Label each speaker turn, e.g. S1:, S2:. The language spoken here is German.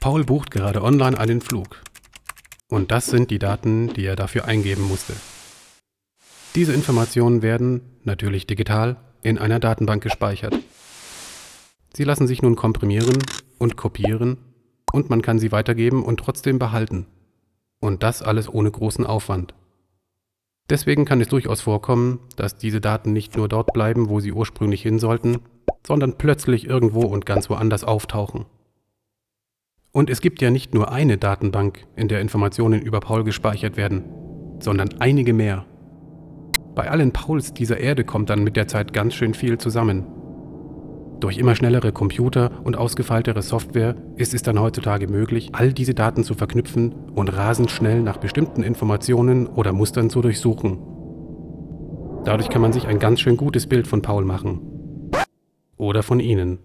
S1: Paul bucht gerade online einen Flug. Und das sind die Daten, die er dafür eingeben musste. Diese Informationen werden, natürlich digital, in einer Datenbank gespeichert. Sie lassen sich nun komprimieren und kopieren und man kann sie weitergeben und trotzdem behalten. Und das alles ohne großen Aufwand. Deswegen kann es durchaus vorkommen, dass diese Daten nicht nur dort bleiben, wo sie ursprünglich hin sollten, sondern plötzlich irgendwo und ganz woanders auftauchen. Und es gibt ja nicht nur eine Datenbank, in der Informationen über Paul gespeichert werden, sondern einige mehr. Bei allen Pauls dieser Erde kommt dann mit der Zeit ganz schön viel zusammen. Durch immer schnellere Computer und ausgefeiltere Software ist es dann heutzutage möglich, all diese Daten zu verknüpfen und rasend schnell nach bestimmten Informationen oder Mustern zu durchsuchen. Dadurch kann man sich ein ganz schön gutes Bild von Paul machen. Oder von Ihnen.